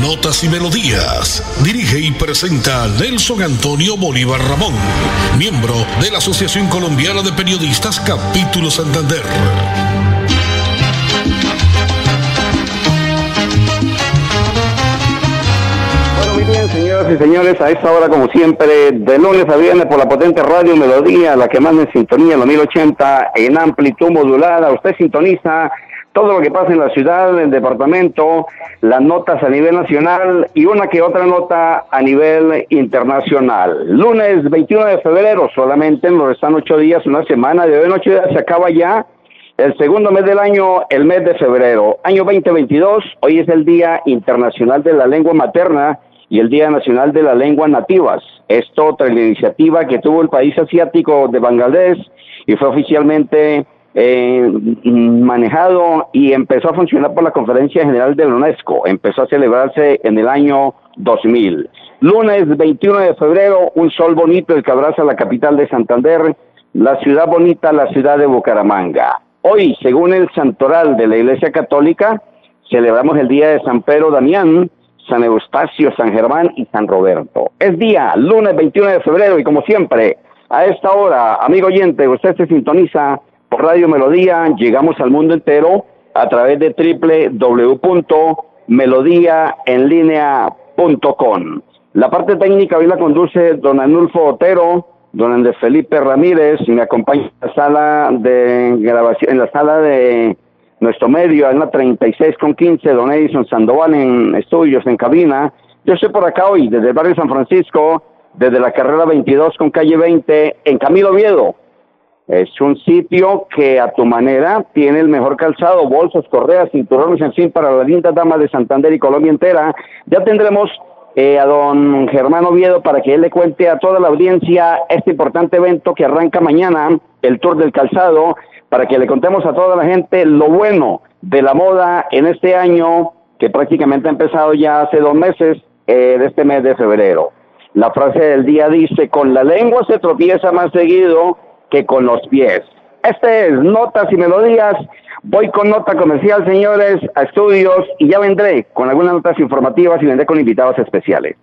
Notas y Melodías. Dirige y presenta Nelson Antonio Bolívar Ramón, miembro de la Asociación Colombiana de Periodistas Capítulo Santander. Bueno, muy bien, señoras y señores, a esta hora, como siempre, de lunes a viernes por la potente radio Melodía, la que manda en sintonía, la 1080, en amplitud modulada. Usted sintoniza todo lo que pasa en la ciudad, en el departamento, las notas a nivel nacional y una que otra nota a nivel internacional. Lunes 21 de febrero, solamente nos restan ocho días, una semana, de hoy días se acaba ya el segundo mes del año, el mes de febrero. Año 2022, hoy es el Día Internacional de la Lengua Materna y el Día Nacional de las Lenguas Nativas. Esto tras la iniciativa que tuvo el país asiático de Bangladesh y fue oficialmente eh, manejado y empezó a funcionar por la Conferencia General de la UNESCO. Empezó a celebrarse en el año 2000. Lunes 21 de febrero, un sol bonito el que abraza la capital de Santander, la ciudad bonita, la ciudad de Bucaramanga. Hoy, según el santoral de la Iglesia Católica, celebramos el día de San Pedro Damián, San Eustacio, San Germán y San Roberto. Es día, lunes 21 de febrero, y como siempre, a esta hora, amigo oyente, usted se sintoniza por Radio Melodía llegamos al mundo entero a través de www.melodíaenlínea.com. La parte técnica hoy la conduce don Anulfo Otero, don Andrés Felipe Ramírez, me acompaña en la sala de grabación, en la sala de nuestro medio, en la 36 con 15, don Edison Sandoval en estudios, en cabina. Yo estoy por acá hoy, desde el barrio San Francisco, desde la carrera 22 con calle 20, en Camilo Viedo es un sitio que a tu manera tiene el mejor calzado, bolsas, correas, cinturones, en fin, para las lindas damas de Santander y Colombia entera. Ya tendremos eh, a don Germán Oviedo para que él le cuente a toda la audiencia este importante evento que arranca mañana, el Tour del Calzado, para que le contemos a toda la gente lo bueno de la moda en este año, que prácticamente ha empezado ya hace dos meses, eh, de este mes de febrero. La frase del día dice, con la lengua se tropieza más seguido que con los pies. Este es Notas y Melodías. Voy con nota comercial, señores, a estudios y ya vendré con algunas notas informativas y vendré con invitados especiales.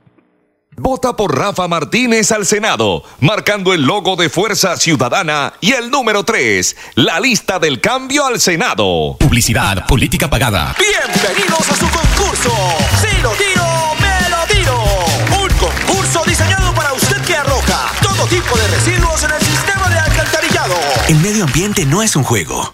Vota por Rafa Martínez al Senado, marcando el logo de Fuerza Ciudadana y el número 3, la lista del cambio al Senado. Publicidad, política pagada. Bienvenidos a su concurso. Si lo tiro, El medio ambiente no es un juego.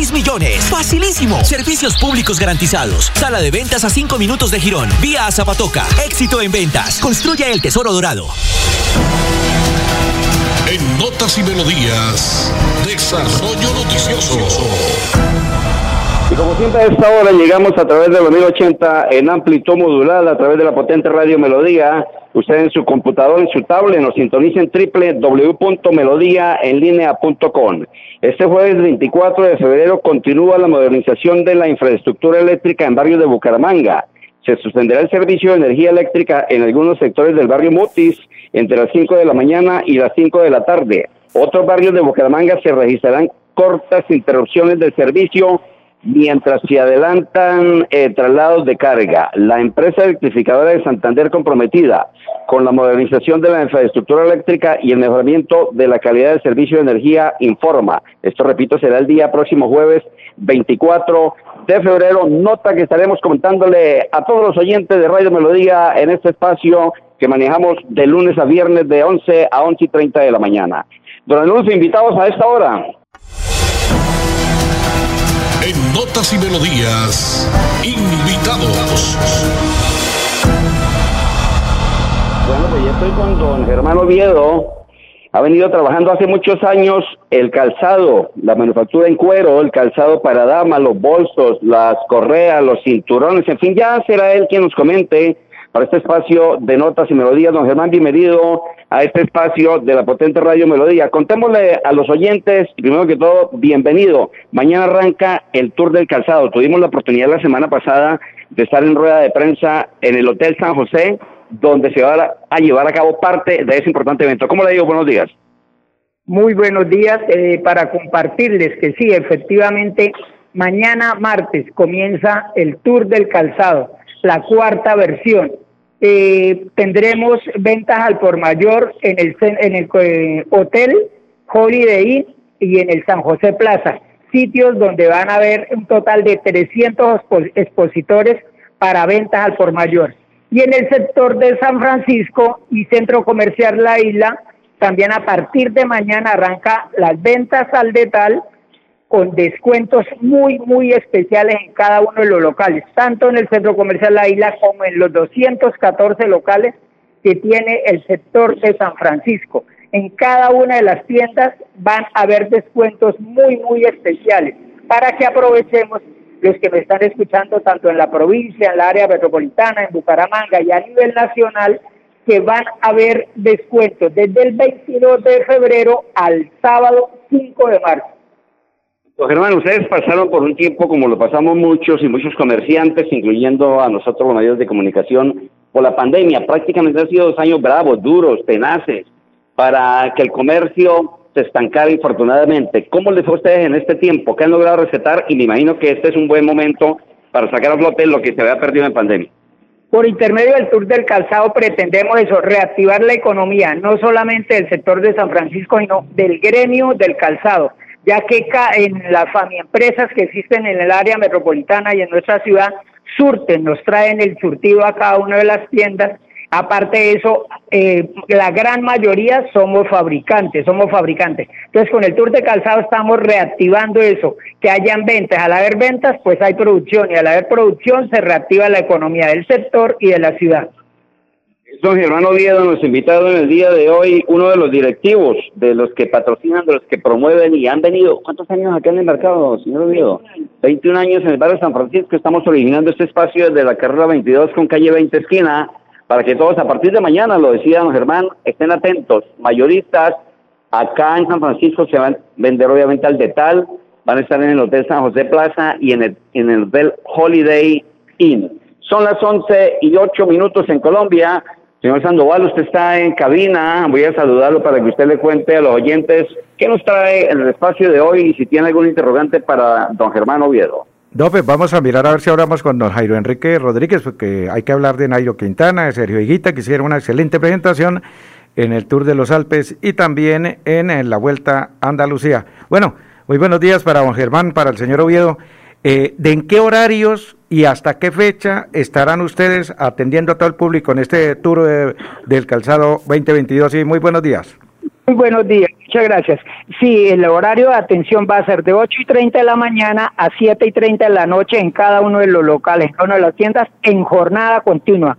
6 millones. Facilísimo. Servicios públicos garantizados. Sala de ventas a 5 minutos de Girón. Vía a Zapatoca. Éxito en ventas. Construye el tesoro dorado. En Notas y Melodías, Desarrollo Noticioso. Y como siempre a esta hora llegamos a través de los 1080 en amplitud modulada, a través de la potente radio Melodía. Usted en su computador, en su tablet, nos sintoniza en www.melodíaenlínea.com. Este jueves 24 de febrero continúa la modernización de la infraestructura eléctrica en barrio de Bucaramanga. Se suspenderá el servicio de energía eléctrica en algunos sectores del barrio Mutis entre las 5 de la mañana y las 5 de la tarde. Otros barrios de Bucaramanga se registrarán cortas interrupciones del servicio mientras se adelantan eh, traslados de carga. La empresa electrificadora de Santander comprometida con la modernización de la infraestructura eléctrica y el mejoramiento de la calidad del servicio de energía informa. Esto, repito, será el día próximo jueves 24 de febrero. Nota que estaremos comentándole a todos los oyentes de Radio Melodía en este espacio que manejamos de lunes a viernes de 11 a 11 y 30 de la mañana. Don Alonso, invitados a esta hora. Notas y Melodías, invitados. Bueno, pues ya estoy con don Germán Oviedo. Ha venido trabajando hace muchos años el calzado, la manufactura en cuero, el calzado para damas, los bolsos, las correas, los cinturones, en fin, ya será él quien nos comente para este espacio de notas y melodías. Don Germán, bienvenido a este espacio de la potente radio Melodía. Contémosle a los oyentes, primero que todo, bienvenido. Mañana arranca el Tour del Calzado. Tuvimos la oportunidad la semana pasada de estar en rueda de prensa en el Hotel San José donde se va a llevar a cabo parte de ese importante evento. ¿Cómo le digo? Buenos días. Muy buenos días eh, para compartirles que sí, efectivamente, mañana martes comienza el Tour del Calzado, la cuarta versión. Eh, tendremos ventas al por mayor en el, en el eh, Hotel Holiday Inn y en el San José Plaza, sitios donde van a haber un total de 300 expositores para ventas al por mayor. Y en el sector de San Francisco y Centro Comercial La Isla, también a partir de mañana arranca las ventas al detal con descuentos muy, muy especiales en cada uno de los locales, tanto en el Centro Comercial La Isla como en los 214 locales que tiene el sector de San Francisco. En cada una de las tiendas van a haber descuentos muy, muy especiales para que aprovechemos los que me están escuchando tanto en la provincia, en la área metropolitana, en Bucaramanga y a nivel nacional, que van a haber descuentos desde el 22 de febrero al sábado 5 de marzo. Pues Germán, ustedes pasaron por un tiempo como lo pasamos muchos y muchos comerciantes, incluyendo a nosotros los medios de comunicación, por la pandemia. Prácticamente han sido dos años bravos, duros, tenaces, para que el comercio se estancar infortunadamente. ¿Cómo les fue a ustedes en este tiempo? ¿Qué han logrado recetar? Y me imagino que este es un buen momento para sacar a flote lo que se había perdido en pandemia. Por intermedio del Tour del Calzado pretendemos eso, reactivar la economía, no solamente del sector de San Francisco, sino del gremio del calzado, ya que en las empresas que existen en el área metropolitana y en nuestra ciudad surten, nos traen el surtido a cada una de las tiendas Aparte de eso, eh, la gran mayoría somos fabricantes, somos fabricantes. Entonces, con el Tour de Calzado estamos reactivando eso, que hayan ventas. Al haber ventas, pues hay producción y al haber producción se reactiva la economía del sector y de la ciudad. Don Germán Oviedo, nos invitado en el día de hoy, uno de los directivos, de los que patrocinan, de los que promueven y han venido. ¿Cuántos años acá en el mercado, señor Oviedo? 21 años en el barrio San Francisco. Estamos originando este espacio desde la carrera 22 con calle 20 esquina para que todos a partir de mañana, lo decía don Germán, estén atentos. Mayoristas, acá en San Francisco se van a vender obviamente al detal, van a estar en el Hotel San José Plaza y en el, en el Hotel Holiday Inn. Son las 11 y 8 minutos en Colombia. Señor Sandoval, usted está en cabina. Voy a saludarlo para que usted le cuente a los oyentes qué nos trae en el espacio de hoy y si tiene algún interrogante para don Germán Oviedo. No, pues vamos a mirar a ver si hablamos con don Jairo Enrique Rodríguez, porque hay que hablar de Nairo Quintana, de Sergio Higuita, que hicieron una excelente presentación en el Tour de los Alpes y también en, la Vuelta a Andalucía. Bueno, muy buenos días para don Germán, para el señor Oviedo. Eh, ¿De en qué horarios y hasta qué fecha estarán ustedes atendiendo a todo el público en este Tour del Calzado 2022? Y muy buenos días. Muy buenos días, muchas gracias. Sí, el horario de atención va a ser de 8 y 30 de la mañana a 7 y 30 de la noche en cada uno de los locales, en cada una de las tiendas, en jornada continua.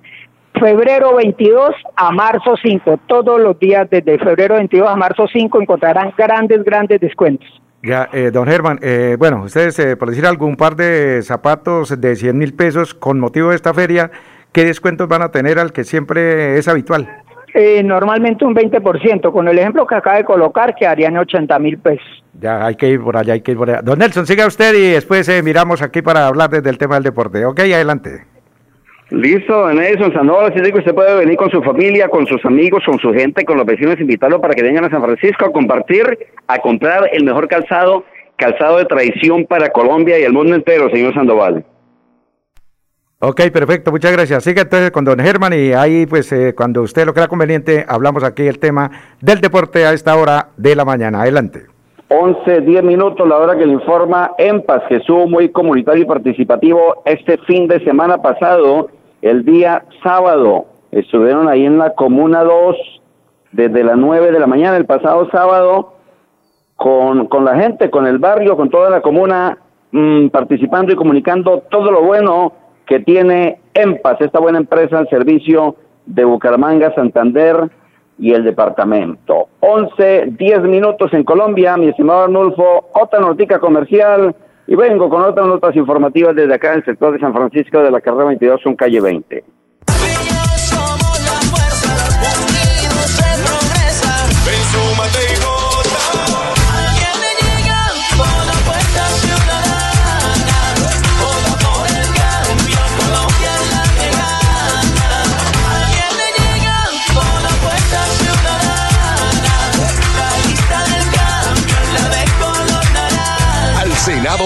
Febrero 22 a marzo 5, todos los días desde febrero 22 a marzo 5 encontrarán grandes, grandes descuentos. Ya, eh, don Germán, eh, bueno, ustedes, eh, por decir algún par de zapatos de 100 mil pesos con motivo de esta feria, ¿qué descuentos van a tener al que siempre es habitual? Eh, normalmente un 20%, con el ejemplo que acaba de colocar, que harían 80 mil pesos. Ya, hay que ir por allá, hay que ir por allá. Don Nelson, siga usted y después eh, miramos aquí para hablar desde el tema del deporte. Ok, adelante. Listo, don Nelson Sandoval, así que usted puede venir con su familia, con sus amigos, con su gente, con los vecinos, invitarlo para que vengan a San Francisco a compartir, a comprar el mejor calzado, calzado de tradición para Colombia y el mundo entero, señor Sandoval. Ok, perfecto, muchas gracias. Sigue entonces con don Germán y ahí pues eh, cuando usted lo crea conveniente hablamos aquí el tema del deporte a esta hora de la mañana. Adelante. 11, 10 minutos, la hora que le informa EMPAS, que estuvo muy comunitario y participativo este fin de semana pasado, el día sábado. Estuvieron ahí en la Comuna 2 desde las 9 de la mañana el pasado sábado con, con la gente, con el barrio, con toda la comuna, mm, participando y comunicando todo lo bueno que tiene EMPAS, esta buena empresa al servicio de Bucaramanga, Santander y el departamento. 11, 10 minutos en Colombia, mi estimado Arnulfo, otra notica comercial y vengo con otras notas informativas desde acá en el sector de San Francisco de la carrera 22, un calle 20.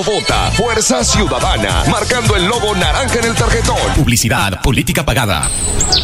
Vota Fuerza Ciudadana, marcando el logo naranja en el tarjetón. Publicidad, política pagada.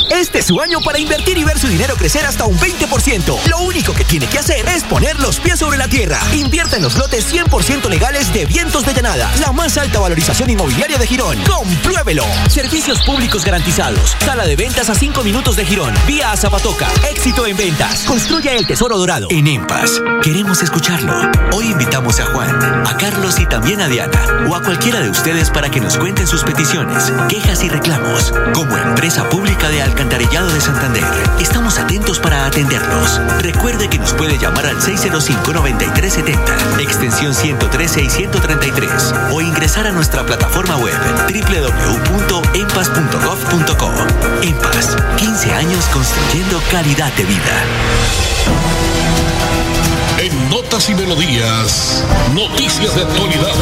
Este es su año para invertir y ver su dinero crecer hasta un 20%. Lo único que tiene que hacer es poner los pies sobre la tierra. Invierta en los lotes 100% legales de Vientos de Llanada, la más alta valorización inmobiliaria de Girón. Compruébelo. Servicios públicos garantizados. Sala de ventas a 5 minutos de Girón. Vía a Zapatoca. Éxito en ventas. Construya el tesoro dorado. En EMPAS, queremos escucharlo. Hoy invitamos a Juan, a Carlos y también a Diana o a cualquiera de ustedes para que nos cuenten sus peticiones, quejas y reclamos. Como empresa pública de Alcantarillado de Santander, estamos atentos para atenderlos. Recuerde que nos puede llamar al 605-9370, extensión 113 y 133, o ingresar a nuestra plataforma web www.empas.gov.co. Empas, 15 años construyendo calidad de vida. Notas y Melodías, noticias de actualidad.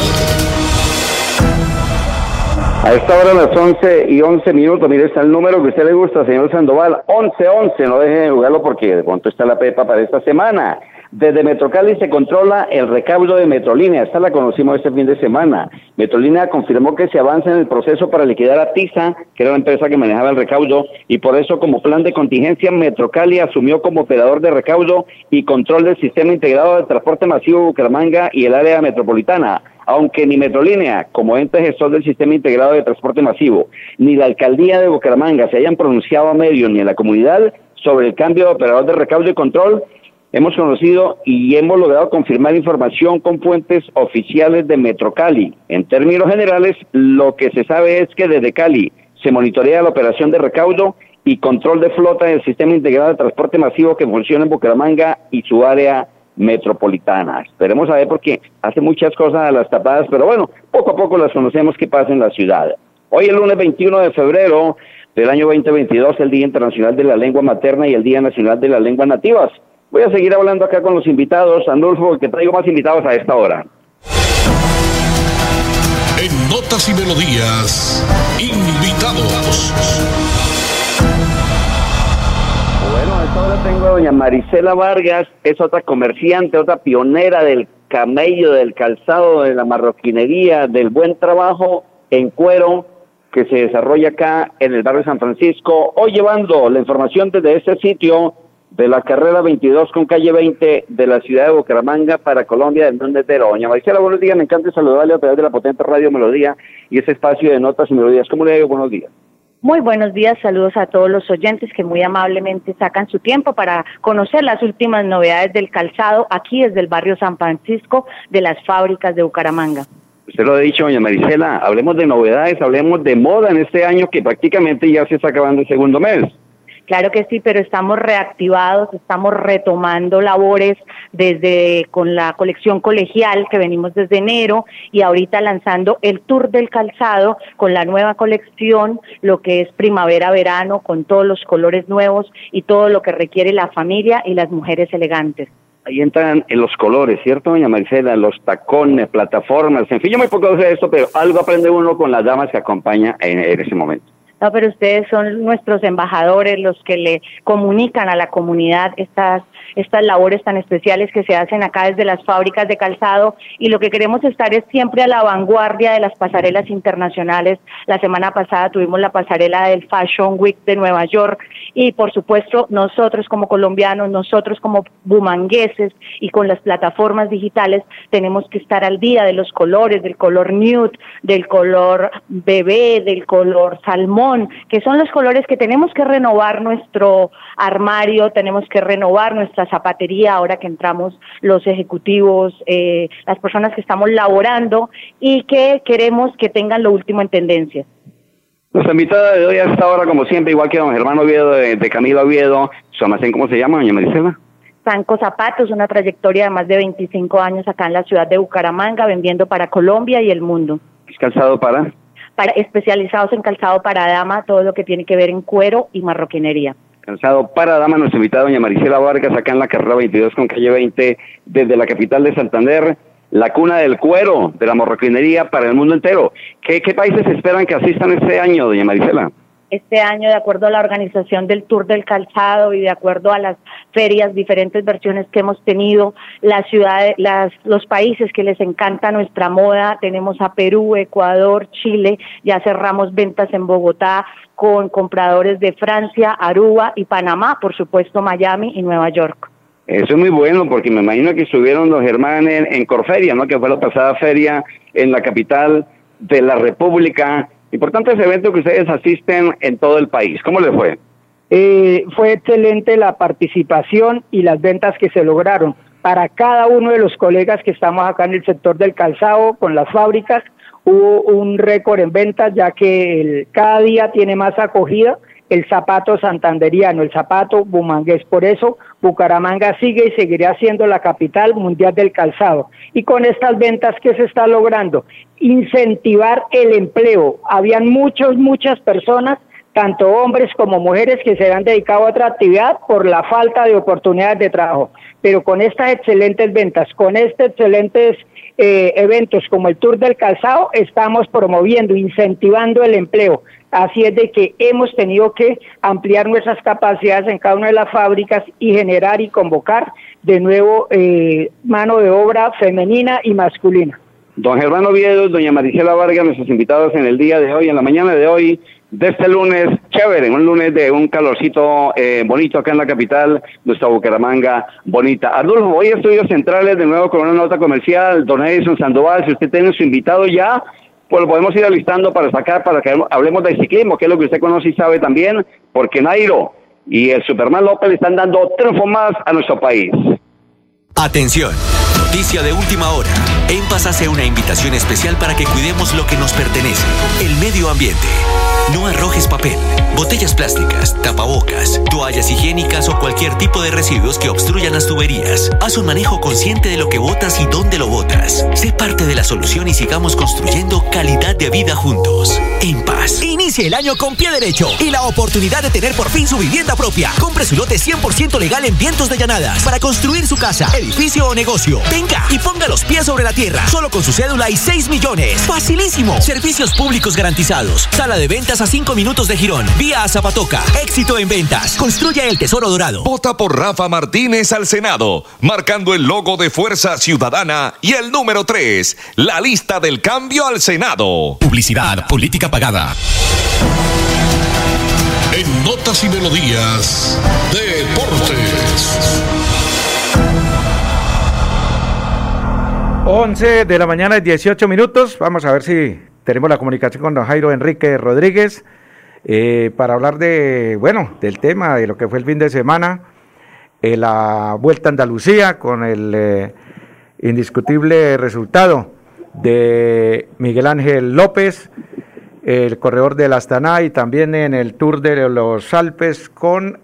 A esta hora las 11 y 11 minutos, mire, está el número que a usted le gusta, señor Sandoval, 1111, no deje de jugarlo porque de pronto está la pepa para esta semana. Desde Metrocali se controla el recaudo de Metrolínea. Esta la conocimos este fin de semana. Metrolínea confirmó que se avanza en el proceso para liquidar a TISA, que era la empresa que manejaba el recaudo, y por eso como plan de contingencia Metrocali asumió como operador de recaudo y control del sistema integrado de transporte masivo Bucaramanga y el área metropolitana aunque ni Metrolínea, como ente gestor del sistema integrado de transporte masivo, ni la alcaldía de Bucaramanga se hayan pronunciado a medio ni en la comunidad sobre el cambio de operador de recaudo y control, hemos conocido y hemos logrado confirmar información con fuentes oficiales de Metrocali. En términos generales, lo que se sabe es que desde Cali se monitorea la operación de recaudo y control de flota del sistema integrado de transporte masivo que funciona en Bucaramanga y su área metropolitana. Esperemos a ver porque hace muchas cosas a las tapadas, pero bueno, poco a poco las conocemos que pasa en la ciudad. Hoy el lunes 21 de febrero del año 2022, el Día Internacional de la Lengua Materna y el Día Nacional de las Lenguas Nativas. Voy a seguir hablando acá con los invitados. Andolfo, que traigo más invitados a esta hora. En Notas y Melodías, invitados. Bueno, a esta hora tengo a doña Marisela Vargas, es otra comerciante, otra pionera del camello, del calzado, de la marroquinería, del buen trabajo en cuero que se desarrolla acá en el barrio San Francisco. Hoy llevando la información desde este sitio de la carrera 22 con calle 20 de la ciudad de Bucaramanga para Colombia del Mundo entero. Doña Maricela, buenos días, me encanta saludarle a través de la potente radio Melodía y ese espacio de notas y melodías. ¿Cómo le digo? Buenos días. Muy buenos días, saludos a todos los oyentes que muy amablemente sacan su tiempo para conocer las últimas novedades del calzado aquí desde el barrio San Francisco de las fábricas de Bucaramanga. Usted lo ha dicho, doña Maricela, hablemos de novedades, hablemos de moda en este año que prácticamente ya se está acabando el segundo mes. Claro que sí, pero estamos reactivados, estamos retomando labores desde con la colección colegial que venimos desde enero y ahorita lanzando el Tour del Calzado con la nueva colección, lo que es primavera-verano con todos los colores nuevos y todo lo que requiere la familia y las mujeres elegantes. Ahí entran en los colores, ¿cierto, doña Marcela? Los tacones, plataformas, en fin, yo muy poco sé esto, pero algo aprende uno con las damas que acompaña en ese momento. No, pero ustedes son nuestros embajadores, los que le comunican a la comunidad estas estas labores tan especiales que se hacen acá desde las fábricas de calzado y lo que queremos estar es siempre a la vanguardia de las pasarelas internacionales. La semana pasada tuvimos la pasarela del Fashion Week de Nueva York y por supuesto nosotros como colombianos, nosotros como bumangueses y con las plataformas digitales tenemos que estar al día de los colores, del color nude, del color bebé, del color salmón, que son los colores que tenemos que renovar nuestro armario, tenemos que renovar nuestra zapatería ahora que entramos los ejecutivos, eh, las personas que estamos laborando y que queremos que tengan lo último en tendencia. Nuestra invitada de hoy a esta hora, como siempre, igual que don Germán Oviedo, de, Camilo Oviedo, su almacén, ¿cómo se llama, doña Marisela? Sanco Zapatos, una trayectoria de más de 25 años acá en la ciudad de Bucaramanga, vendiendo para Colombia y el mundo. ¿Es calzado para? Para especializados en calzado para dama, todo lo que tiene que ver en cuero y marroquinería. Calzado para dama, nuestra invitada doña Marisela Vargas, acá en la carrera 22 con calle 20, desde la capital de Santander la cuna del cuero, de la marroquinería para el mundo entero. ¿Qué, países esperan que asistan este año, doña Marisela? Este año, de acuerdo a la organización del Tour del Calzado y de acuerdo a las ferias, diferentes versiones que hemos tenido, las ciudades, las, los países que les encanta nuestra moda, tenemos a Perú, Ecuador, Chile, ya cerramos ventas en Bogotá con compradores de Francia, Aruba y Panamá, por supuesto Miami y Nueva York. Eso es muy bueno porque me imagino que estuvieron los hermanos en, Corferia, ¿no? Que fue la pasada feria en la capital de la República. Importante ese evento que ustedes asisten en todo el país. ¿Cómo les fue? Eh, fue excelente la participación y las ventas que se lograron. Para cada uno de los colegas que estamos acá en el sector del calzado con las fábricas, hubo un récord en ventas ya que el, cada día tiene más acogida el zapato santanderiano, el zapato bumangués. Por eso Bucaramanga sigue y seguirá siendo la capital mundial del calzado. Y con estas ventas, ¿qué se está logrando? Incentivar el empleo. Habían muchas, muchas personas tanto hombres como mujeres que se han dedicado a otra actividad por la falta de oportunidades de trabajo. Pero con estas excelentes ventas, con estos excelentes eh, eventos como el Tour del Calzado, estamos promoviendo, incentivando el empleo. Así es de que hemos tenido que ampliar nuestras capacidades en cada una de las fábricas y generar y convocar de nuevo eh, mano de obra femenina y masculina. Don Germán Oviedo, doña Maricela Vargas, nuestros invitados en el día de hoy, en la mañana de hoy, de este lunes, chévere, un lunes de un calorcito eh, bonito acá en la capital, nuestra Bucaramanga bonita. Adolfo, hoy estudios centrales de nuevo con una nota comercial, don Edison Sandoval, si usted tiene su invitado ya, pues lo podemos ir alistando para sacar, para que hablemos de ciclismo, que es lo que usted conoce y sabe también, porque Nairo y el Superman López le están dando triunfo más a nuestro país. Atención, noticia de última hora. En Paz hace una invitación especial para que cuidemos lo que nos pertenece, el medio ambiente. No arrojes papel, botellas plásticas, tapabocas, toallas higiénicas o cualquier tipo de residuos que obstruyan las tuberías. Haz un manejo consciente de lo que botas y dónde lo botas. Sé parte de la solución y sigamos construyendo calidad de vida juntos. En paz. Inicie el año con pie derecho y la oportunidad de tener por fin su vivienda propia. Compre su lote 100% legal en Vientos de Llanadas para construir su casa, edificio o negocio. Venga y ponga los pies sobre la tierra. Solo con su cédula y 6 millones. Facilísimo. Servicios públicos garantizados. Sala de ventas a 5 minutos de Girón. Vía a Zapatoca. Éxito en ventas. Construye el tesoro dorado. Vota por Rafa Martínez al Senado, marcando el logo de Fuerza Ciudadana y el número 3, la lista del cambio al Senado. Publicidad, política pagada. En Notas y Melodías, Deportes. 11 de la mañana y 18 minutos. Vamos a ver si tenemos la comunicación con don Jairo Enrique Rodríguez eh, para hablar de, bueno, del tema de lo que fue el fin de semana, eh, la Vuelta a Andalucía con el eh, indiscutible resultado de Miguel Ángel López, el corredor del Astana y también en el Tour de los Alpes con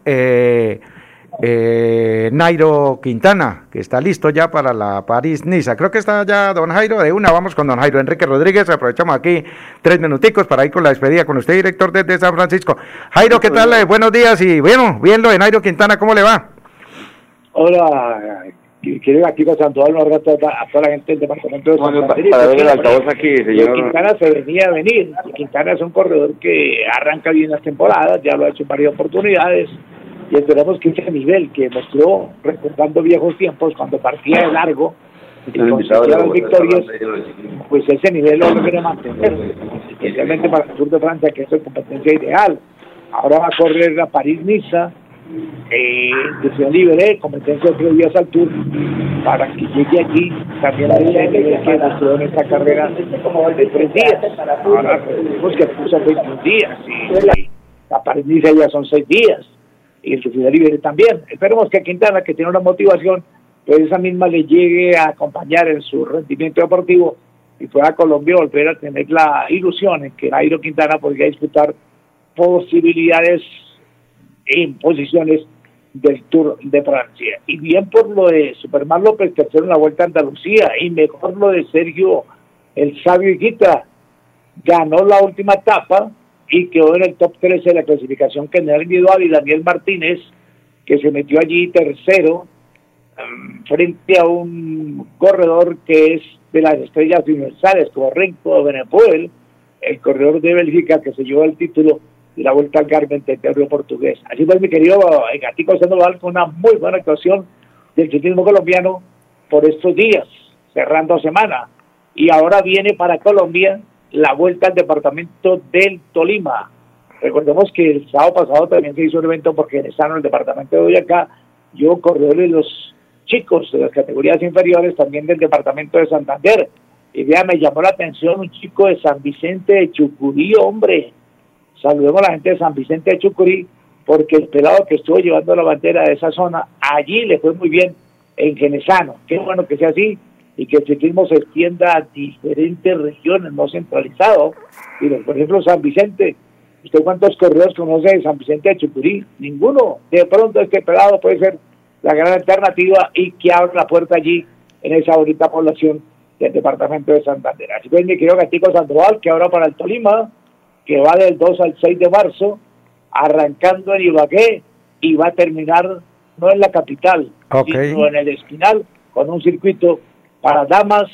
Nairo Quintana, que está listo ya para la París-Niza. Creo que está ya don Jairo de una. Vamos con don Jairo Enrique Rodríguez. Aprovechamos aquí tres minuticos para ir con la despedida con usted, director desde San Francisco. Jairo, ¿qué tal? Eh, buenos días y bueno, viendo de Nairo Quintana, ¿cómo le va? Hola, quiero aquí con Santo Alma a toda, a toda la gente del departamento de San Francisco. Para ver el altavoz aquí, señor. Quintana se venía a venir. Quintana es un corredor que arranca bien las temporadas, ya lo ha hecho en varias oportunidades y esperamos que ese nivel que mostró recordando viejos tiempos cuando partía de largo y conseguía las victorias, pues ese nivel lo logre mantener, especialmente para el Tour de Francia, que es su competencia ideal. Ahora va a correr la París-Niza, eh, Decisión Libre, competencia de tres días al Tour, para que llegue allí también a ese nivel que mostró en esta carrera de tres días. Ahora recordemos que puso 21 días y la París-Niza ya son seis días y el Decisión Libre también. Esperemos que Quintana, que tiene una motivación, pues esa misma le llegue a acompañar en su rendimiento deportivo y pueda Colombia volver a tener la ilusión en que Nairo Quintana podría disputar posibilidades en posiciones del Tour de Francia. Y bien por lo de Superman López, tercero en la Vuelta a Andalucía, y mejor lo de Sergio el Sabio Higuita, ganó la última etapa y quedó en el top 13 de la clasificación general individual, y Daniel Martínez, que se metió allí tercero, um, frente a un corredor que es de las estrellas universales, como Renko Benepuel, el corredor de Bélgica que se llevó el título y la vuelta al Carmen territorio portugués. Así pues, mi querido Gatico Sandoval, con una muy buena actuación del ciclismo colombiano por estos días, cerrando semana. Y ahora viene para Colombia la vuelta al departamento del Tolima. Recordemos que el sábado pasado también se hizo un evento porque en el departamento de Boyacá, yo corredores los chicos de las categorías inferiores, también del departamento de Santander. Y ya me llamó la atención un chico de San Vicente de Chucurí, hombre, Saludemos a la gente de San Vicente de Chucurí, porque el pelado que estuvo llevando la bandera de esa zona, allí le fue muy bien en Genesano. Qué bueno que sea así y que el ciclismo se extienda a diferentes regiones, no centralizado. Y por ejemplo, San Vicente, ¿usted cuántos corredores conoce de San Vicente de Chucurí? Ninguno. De pronto este pelado puede ser la gran alternativa y que abra la puerta allí en esa bonita población del departamento de Santander. Así que mi querido Gatico Sandoval, que ahora para el Tolima, que va del 2 al 6 de marzo, arrancando en Ibagué y va a terminar no en la capital, sino en el Espinal, con un circuito para damas,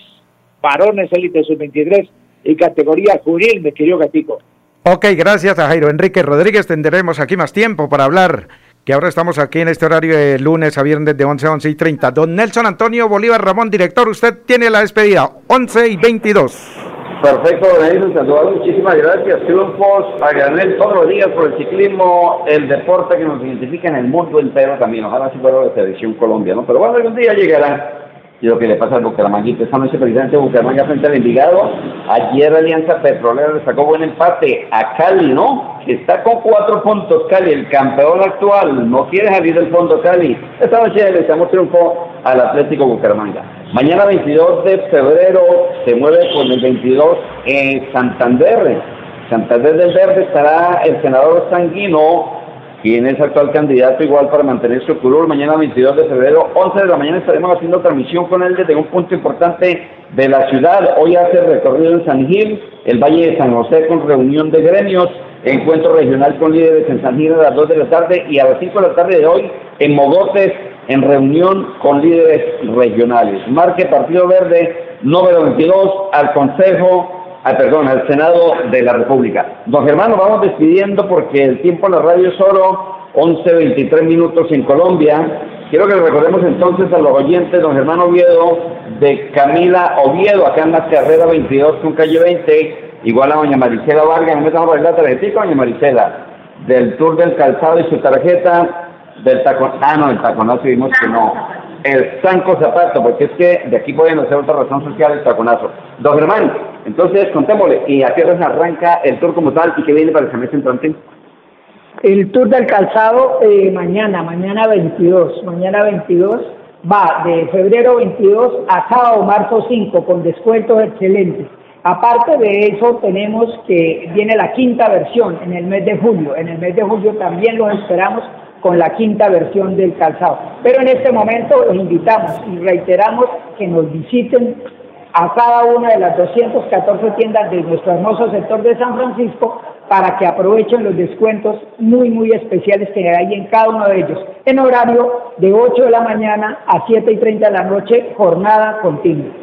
varones élite sub-23 y categoría juvenil, me querido Gatico. Ok, gracias a Jairo Enrique Rodríguez. Tendremos aquí más tiempo para hablar, que ahora estamos aquí en este horario de lunes a viernes de 11 a 11 y 30. Don Nelson Antonio Bolívar Ramón, director, usted tiene la despedida, 11 y 22. Perfecto, Don Sandoval, muchísimas gracias. Triunfos a granel todos los días por el ciclismo, el deporte que nos identifica en el mundo entero también. Ojalá si fuera la selección Colombia, ¿no? Pero bueno, algún día llegará. Y lo que le pasa al Bucaramanga, esta noche presidente de Bucaramanga frente al Envigado. Ayer Alianza Petrolera le sacó buen empate a Cali, ¿no? Está con cuatro puntos Cali, el campeón actual. No quiere salir del fondo Cali. Esta noche le estamos triunfo al Atlético Bucaramanga. Mañana 22 de febrero se mueve con el 22 en Santander. Santander del Verde estará el senador Sanguino, quien es actual candidato igual para mantener su curul. Mañana 22 de febrero, 11 de la mañana estaremos haciendo transmisión con él desde un punto importante de la ciudad. Hoy hace recorrido en San Gil, el Valle de San José con reunión de gremios, encuentro regional con líderes en San Gil a las 2 de la tarde y a las 5 de la tarde de hoy en Mogotes en reunión con líderes regionales. Marque Partido Verde número 22 al Consejo, ah, perdón, al Senado de la República. Don Germán, vamos despidiendo porque el tiempo en la radio es oro, 11.23 minutos en Colombia. Quiero que recordemos entonces a los oyentes, don Germán Oviedo, de Camila Oviedo, acá en la carrera 22 con calle 20, igual a doña Maricela Vargas, no me estamos la tarjetita, doña Maricela, del Tour del Calzado y su tarjeta del tacón, ah, no, el taconazo vimos que no. El Sanco Zapato, porque es que de aquí pueden hacer otra razón social el taconazo. Don Germán, entonces contémosle, ¿y a qué hora arranca el tour como tal y qué viene para el semestre entrante? El tour del calzado eh, mañana, mañana 22, mañana 22 va de febrero 22 a sábado marzo 5 con descuentos excelentes. Aparte de eso, tenemos que viene la quinta versión en el mes de julio. En el mes de julio también los esperamos con la quinta versión del calzado. Pero en este momento los invitamos y reiteramos que nos visiten a cada una de las 214 tiendas de nuestro hermoso sector de San Francisco para que aprovechen los descuentos muy, muy especiales que hay en cada uno de ellos, en horario de 8 de la mañana a 7 y 30 de la noche, jornada continua.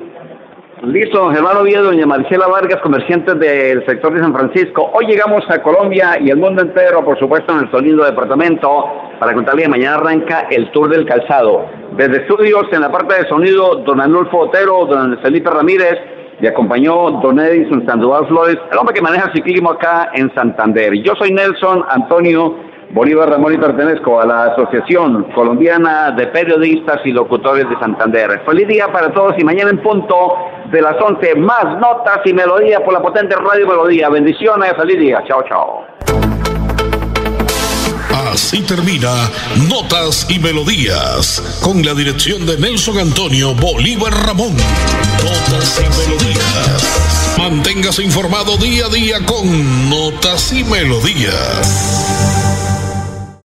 Listo, hermano Villa, doña Marcela Vargas, comerciantes del sector de San Francisco. Hoy llegamos a Colombia y el mundo entero, por supuesto, en nuestro lindo departamento, para contarle que mañana arranca el Tour del Calzado. Desde estudios, en la parte de sonido, don Anulfo Otero, don Felipe Ramírez, y acompañó don Edison Sandoval Flores, el hombre que maneja el ciclismo acá en Santander. Yo soy Nelson Antonio Bolívar Ramón y pertenezco a la Asociación Colombiana de Periodistas y Locutores de Santander. Feliz día para todos y mañana en punto de las 11 más notas y melodías por la potente Radio Melodía. Bendiciones, feliz día. Chao, chao. Así termina Notas y Melodías con la dirección de Nelson Antonio Bolívar Ramón. Notas y Melodías. Manténgase informado día a día con Notas y Melodías.